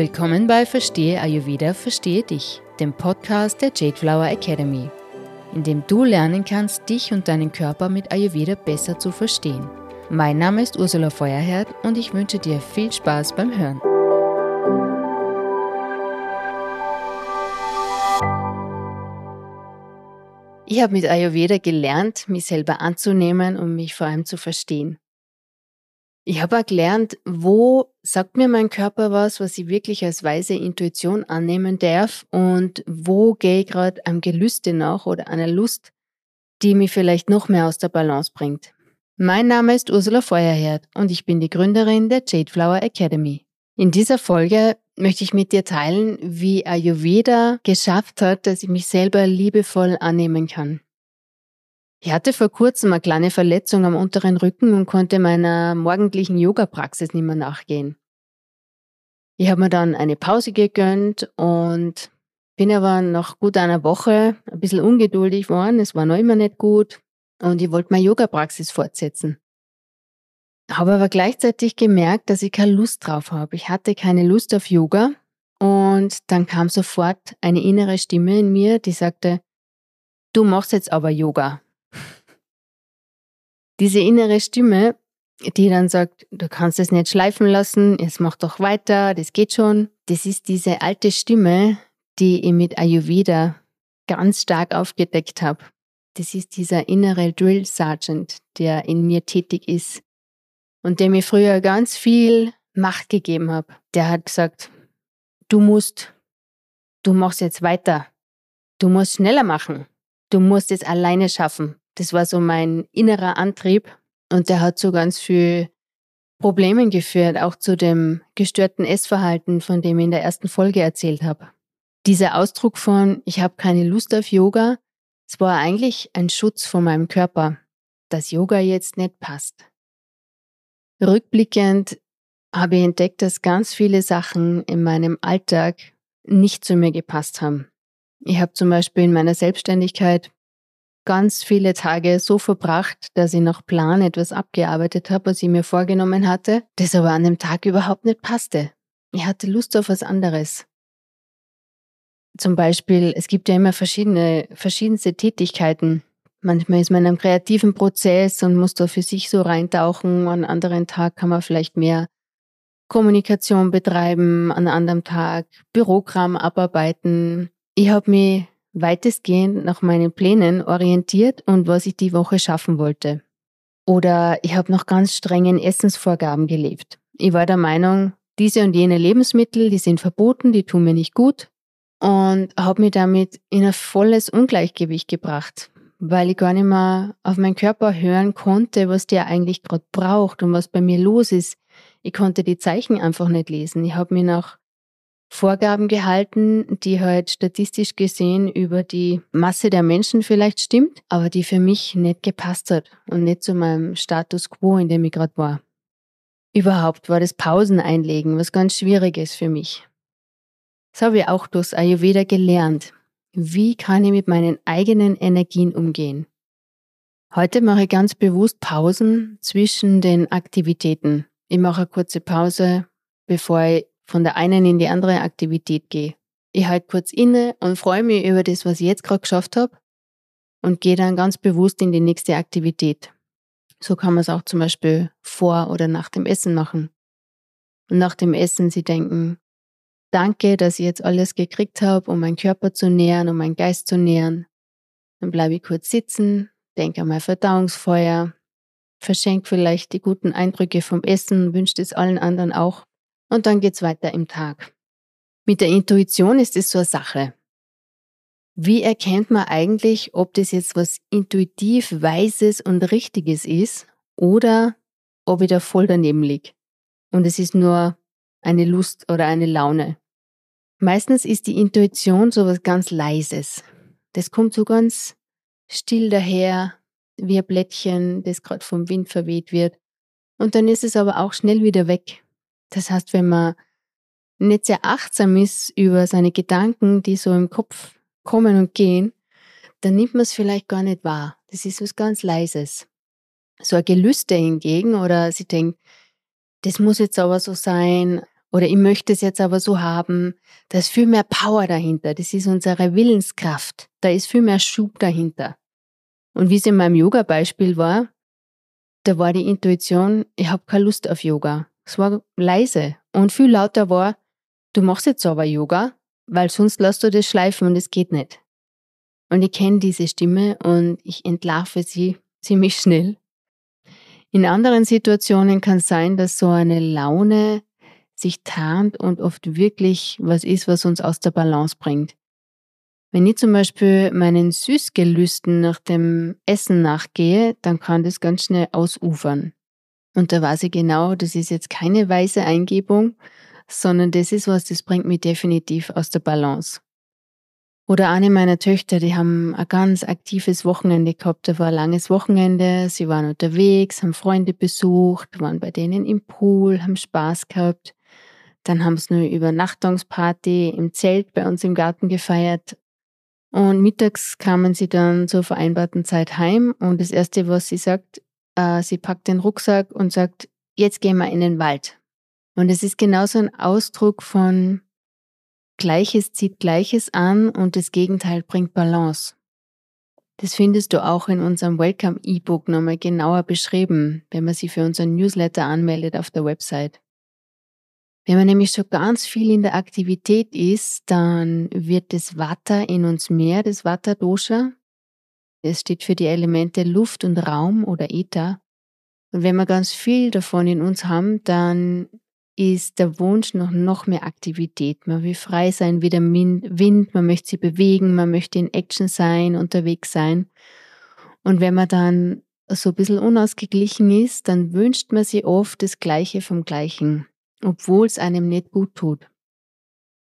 Willkommen bei Verstehe Ayurveda, Verstehe dich, dem Podcast der Jade Flower Academy, in dem du lernen kannst, dich und deinen Körper mit Ayurveda besser zu verstehen. Mein Name ist Ursula Feuerherd und ich wünsche dir viel Spaß beim Hören. Ich habe mit Ayurveda gelernt, mich selber anzunehmen und mich vor allem zu verstehen. Ich habe auch gelernt, wo sagt mir mein Körper was, was ich wirklich als weise Intuition annehmen darf und wo gehe ich gerade am Gelüste nach oder einer Lust, die mich vielleicht noch mehr aus der Balance bringt. Mein Name ist Ursula Feuerherd und ich bin die Gründerin der Jade Flower Academy. In dieser Folge möchte ich mit dir teilen, wie Ayurveda geschafft hat, dass ich mich selber liebevoll annehmen kann. Ich hatte vor kurzem eine kleine Verletzung am unteren Rücken und konnte meiner morgendlichen Yoga-Praxis nicht mehr nachgehen. Ich habe mir dann eine Pause gegönnt und bin aber nach gut einer Woche ein bisschen ungeduldig geworden. Es war noch immer nicht gut und ich wollte meine Yoga-Praxis fortsetzen. Habe aber gleichzeitig gemerkt, dass ich keine Lust drauf habe. Ich hatte keine Lust auf Yoga und dann kam sofort eine innere Stimme in mir, die sagte, du machst jetzt aber Yoga. Diese innere Stimme, die dann sagt, du kannst es nicht schleifen lassen, es macht doch weiter, das geht schon. Das ist diese alte Stimme, die ich mit Ayurveda ganz stark aufgedeckt habe. Das ist dieser innere Drill Sergeant, der in mir tätig ist und der mir früher ganz viel Macht gegeben hat. Der hat gesagt, du musst, du machst jetzt weiter, du musst schneller machen, du musst es alleine schaffen, das war so mein innerer Antrieb und der hat zu ganz viel Problemen geführt, auch zu dem gestörten Essverhalten, von dem ich in der ersten Folge erzählt habe. Dieser Ausdruck von ich habe keine Lust auf Yoga, es war eigentlich ein Schutz von meinem Körper, dass Yoga jetzt nicht passt. Rückblickend habe ich entdeckt, dass ganz viele Sachen in meinem Alltag nicht zu mir gepasst haben. Ich habe zum Beispiel in meiner Selbstständigkeit ganz viele Tage so verbracht, dass ich nach Plan etwas abgearbeitet habe, was ich mir vorgenommen hatte, das aber an dem Tag überhaupt nicht passte. Ich hatte Lust auf was anderes. Zum Beispiel, es gibt ja immer verschiedene, verschiedenste Tätigkeiten. Manchmal ist man in einem kreativen Prozess und muss da für sich so reintauchen. An anderen Tag kann man vielleicht mehr Kommunikation betreiben, an einem Tag Bürogramm abarbeiten. Ich habe mich weitestgehend nach meinen Plänen orientiert und was ich die Woche schaffen wollte. Oder ich habe nach ganz strengen Essensvorgaben gelebt. Ich war der Meinung, diese und jene Lebensmittel, die sind verboten, die tun mir nicht gut und habe mich damit in ein volles Ungleichgewicht gebracht, weil ich gar nicht mehr auf meinen Körper hören konnte, was der eigentlich gerade braucht und was bei mir los ist. Ich konnte die Zeichen einfach nicht lesen. Ich habe mich nach Vorgaben gehalten, die halt statistisch gesehen über die Masse der Menschen vielleicht stimmt, aber die für mich nicht gepasst hat und nicht zu meinem Status quo, in dem ich gerade war. Überhaupt war das Pausen einlegen was ganz Schwieriges für mich. Das habe ich auch durchs Ayurveda gelernt. Wie kann ich mit meinen eigenen Energien umgehen? Heute mache ich ganz bewusst Pausen zwischen den Aktivitäten. Ich mache eine kurze Pause, bevor ich von der einen in die andere Aktivität gehe. Ich halte kurz inne und freue mich über das, was ich jetzt gerade geschafft habe und gehe dann ganz bewusst in die nächste Aktivität. So kann man es auch zum Beispiel vor oder nach dem Essen machen. Und nach dem Essen sie denken, danke, dass ich jetzt alles gekriegt habe, um meinen Körper zu nähern, um meinen Geist zu nähern. Dann bleibe ich kurz sitzen, denke an mein Verdauungsfeuer, verschenke vielleicht die guten Eindrücke vom Essen, wünsche es allen anderen auch und dann geht's weiter im Tag. Mit der Intuition ist es so eine Sache. Wie erkennt man eigentlich, ob das jetzt was intuitiv Weises und Richtiges ist oder ob ich da voll daneben liege und es ist nur eine Lust oder eine Laune? Meistens ist die Intuition so was ganz Leises. Das kommt so ganz still daher, wie ein Blättchen, das gerade vom Wind verweht wird. Und dann ist es aber auch schnell wieder weg. Das heißt, wenn man nicht sehr achtsam ist über seine Gedanken, die so im Kopf kommen und gehen, dann nimmt man es vielleicht gar nicht wahr. Das ist was ganz Leises. So ein Gelüste hingegen oder sie denkt, das muss jetzt aber so sein oder ich möchte es jetzt aber so haben, da ist viel mehr Power dahinter. Das ist unsere Willenskraft. Da ist viel mehr Schub dahinter. Und wie es in meinem Yoga-Beispiel war, da war die Intuition, ich habe keine Lust auf Yoga. Es war leise und viel lauter war, du machst jetzt aber Yoga, weil sonst lässt du das schleifen und es geht nicht. Und ich kenne diese Stimme und ich entlarve sie ziemlich schnell. In anderen Situationen kann es sein, dass so eine Laune sich tarnt und oft wirklich was ist, was uns aus der Balance bringt. Wenn ich zum Beispiel meinen Süßgelüsten nach dem Essen nachgehe, dann kann das ganz schnell ausufern. Und da weiß ich genau, das ist jetzt keine weise Eingebung, sondern das ist was, das bringt mich definitiv aus der Balance. Oder eine meiner Töchter, die haben ein ganz aktives Wochenende gehabt. Da war ein langes Wochenende. Sie waren unterwegs, haben Freunde besucht, waren bei denen im Pool, haben Spaß gehabt. Dann haben sie eine Übernachtungsparty im Zelt bei uns im Garten gefeiert. Und mittags kamen sie dann zur vereinbarten Zeit heim und das Erste, was sie sagt, äh, sie packt den Rucksack und sagt, jetzt gehen wir in den Wald. Und es ist genauso ein Ausdruck von Gleiches zieht Gleiches an und das Gegenteil bringt Balance. Das findest du auch in unserem Welcome E-Book nochmal genauer beschrieben, wenn man sich für unseren Newsletter anmeldet auf der Website. Wenn man nämlich schon ganz viel in der Aktivität ist, dann wird das Vata in uns mehr, das Vata Dosha. Es steht für die Elemente Luft und Raum oder Ether. Und wenn wir ganz viel davon in uns haben, dann ist der Wunsch noch, noch mehr Aktivität. Man will frei sein wie der Wind, man möchte sich bewegen, man möchte in Action sein, unterwegs sein. Und wenn man dann so ein bisschen unausgeglichen ist, dann wünscht man sich oft das Gleiche vom Gleichen obwohl es einem nicht gut tut.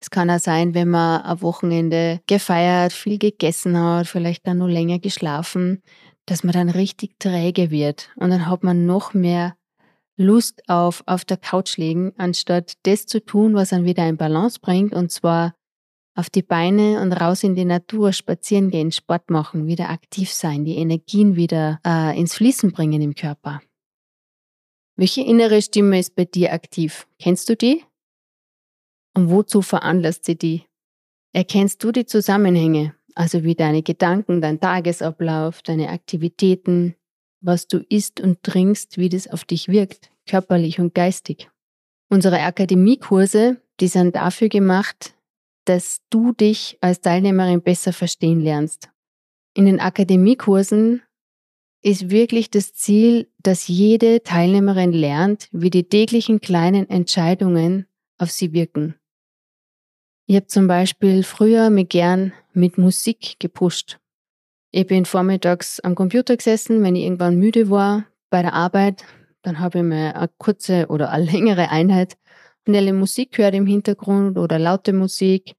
Es kann auch sein, wenn man am Wochenende gefeiert, viel gegessen hat, vielleicht dann nur länger geschlafen, dass man dann richtig träge wird und dann hat man noch mehr Lust auf auf der Couch liegen, anstatt das zu tun, was einen wieder in Balance bringt und zwar auf die Beine und raus in die Natur, spazieren gehen, Sport machen, wieder aktiv sein, die Energien wieder äh, ins Fließen bringen im Körper. Welche innere Stimme ist bei dir aktiv? Kennst du die? Und wozu veranlasst sie die? Erkennst du die Zusammenhänge, also wie deine Gedanken, dein Tagesablauf, deine Aktivitäten, was du isst und trinkst, wie das auf dich wirkt, körperlich und geistig? Unsere Akademiekurse, die sind dafür gemacht, dass du dich als Teilnehmerin besser verstehen lernst. In den Akademiekursen ist wirklich das Ziel, dass jede Teilnehmerin lernt, wie die täglichen kleinen Entscheidungen auf sie wirken. Ich habe zum Beispiel früher mich gern mit Musik gepusht. Ich bin vormittags am Computer gesessen, wenn ich irgendwann müde war bei der Arbeit, dann habe ich mir eine kurze oder eine längere Einheit schnelle Musik gehört im Hintergrund oder laute Musik,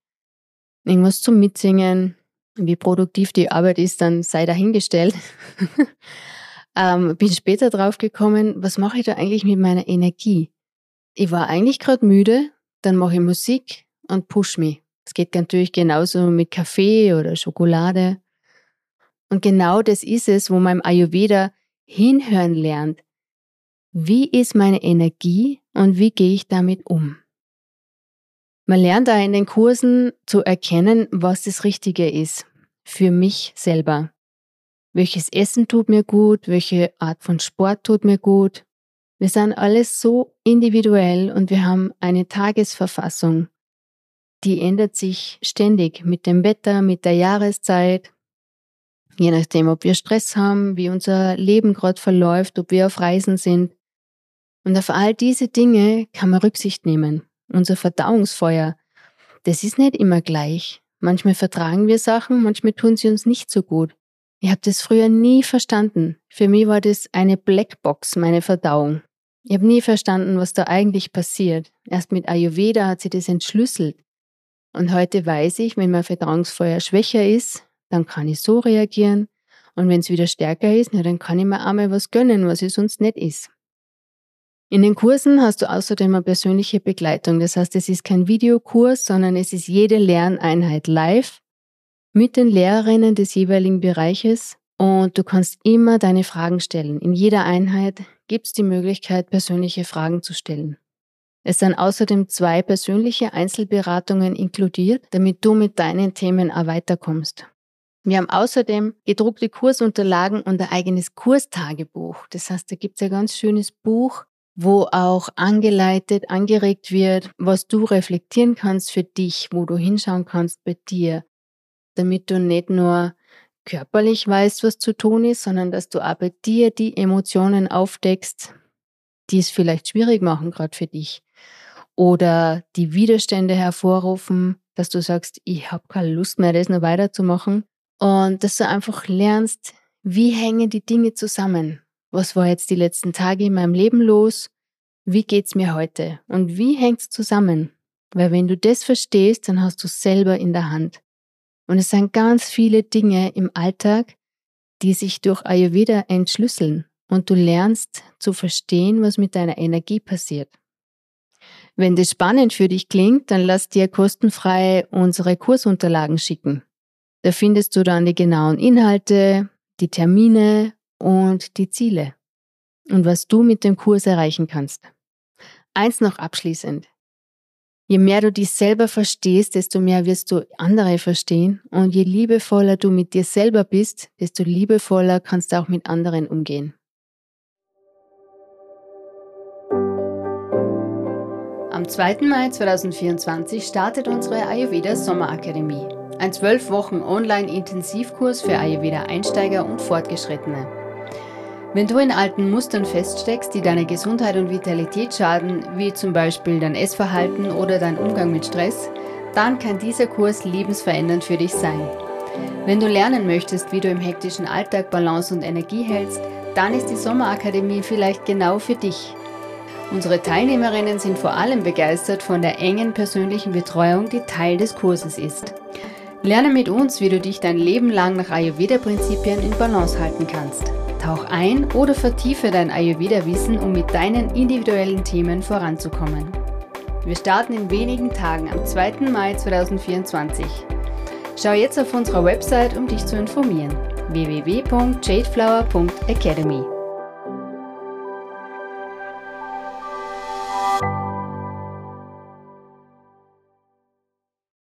irgendwas zum Mitsingen, wie produktiv die Arbeit ist, dann sei dahingestellt. ähm, bin später drauf gekommen, was mache ich da eigentlich mit meiner Energie? Ich war eigentlich gerade müde, dann mache ich Musik und push mich. Es geht natürlich genauso mit Kaffee oder Schokolade. Und genau das ist es, wo man im Ayurveda hinhören lernt. Wie ist meine Energie und wie gehe ich damit um? Man lernt da in den Kursen zu erkennen, was das Richtige ist für mich selber. Welches Essen tut mir gut, welche Art von Sport tut mir gut. Wir sind alles so individuell und wir haben eine Tagesverfassung. Die ändert sich ständig mit dem Wetter, mit der Jahreszeit, je nachdem, ob wir Stress haben, wie unser Leben gerade verläuft, ob wir auf Reisen sind. Und auf all diese Dinge kann man Rücksicht nehmen. Unser Verdauungsfeuer, das ist nicht immer gleich. Manchmal vertragen wir Sachen, manchmal tun sie uns nicht so gut. Ich habe das früher nie verstanden. Für mich war das eine Blackbox, meine Verdauung. Ich habe nie verstanden, was da eigentlich passiert. Erst mit Ayurveda hat sie das entschlüsselt. Und heute weiß ich, wenn mein Verdauungsfeuer schwächer ist, dann kann ich so reagieren. Und wenn es wieder stärker ist, na, dann kann ich mir einmal was gönnen, was es sonst nicht ist. In den Kursen hast du außerdem eine persönliche Begleitung. Das heißt, es ist kein Videokurs, sondern es ist jede Lerneinheit live mit den Lehrerinnen des jeweiligen Bereiches und du kannst immer deine Fragen stellen. In jeder Einheit gibt es die Möglichkeit, persönliche Fragen zu stellen. Es sind außerdem zwei persönliche Einzelberatungen inkludiert, damit du mit deinen Themen auch weiterkommst. Wir haben außerdem gedruckte Kursunterlagen und ein eigenes Kurstagebuch. Das heißt, da gibt es ein ganz schönes Buch, wo auch angeleitet, angeregt wird, was du reflektieren kannst für dich, wo du hinschauen kannst bei dir, damit du nicht nur körperlich weißt, was zu tun ist, sondern dass du auch bei dir die Emotionen aufdeckst, die es vielleicht schwierig machen, gerade für dich. Oder die Widerstände hervorrufen, dass du sagst, ich habe keine Lust mehr, das noch weiterzumachen. Und dass du einfach lernst, wie hängen die Dinge zusammen? Was war jetzt die letzten Tage in meinem Leben los? Wie geht's mir heute? Und wie hängt's zusammen? Weil wenn du das verstehst, dann hast du selber in der Hand. Und es sind ganz viele Dinge im Alltag, die sich durch Ayurveda entschlüsseln und du lernst zu verstehen, was mit deiner Energie passiert. Wenn das spannend für dich klingt, dann lass dir kostenfrei unsere Kursunterlagen schicken. Da findest du dann die genauen Inhalte, die Termine und die Ziele und was du mit dem Kurs erreichen kannst. Eins noch abschließend. Je mehr du dich selber verstehst, desto mehr wirst du andere verstehen. Und je liebevoller du mit dir selber bist, desto liebevoller kannst du auch mit anderen umgehen. Am 2. Mai 2024 startet unsere Ayurveda Sommerakademie. Ein zwölf Wochen Online-Intensivkurs für Ayurveda-Einsteiger und Fortgeschrittene. Wenn du in alten Mustern feststeckst, die deine Gesundheit und Vitalität schaden, wie zum Beispiel dein Essverhalten oder dein Umgang mit Stress, dann kann dieser Kurs lebensverändernd für dich sein. Wenn du lernen möchtest, wie du im hektischen Alltag Balance und Energie hältst, dann ist die Sommerakademie vielleicht genau für dich. Unsere Teilnehmerinnen sind vor allem begeistert von der engen persönlichen Betreuung, die Teil des Kurses ist. Lerne mit uns, wie du dich dein Leben lang nach Ayurveda-Prinzipien in Balance halten kannst. Tauch ein oder vertiefe dein Ayurveda-Wissen, um mit deinen individuellen Themen voranzukommen. Wir starten in wenigen Tagen am 2. Mai 2024. Schau jetzt auf unserer Website, um dich zu informieren. www.jadeflower.academy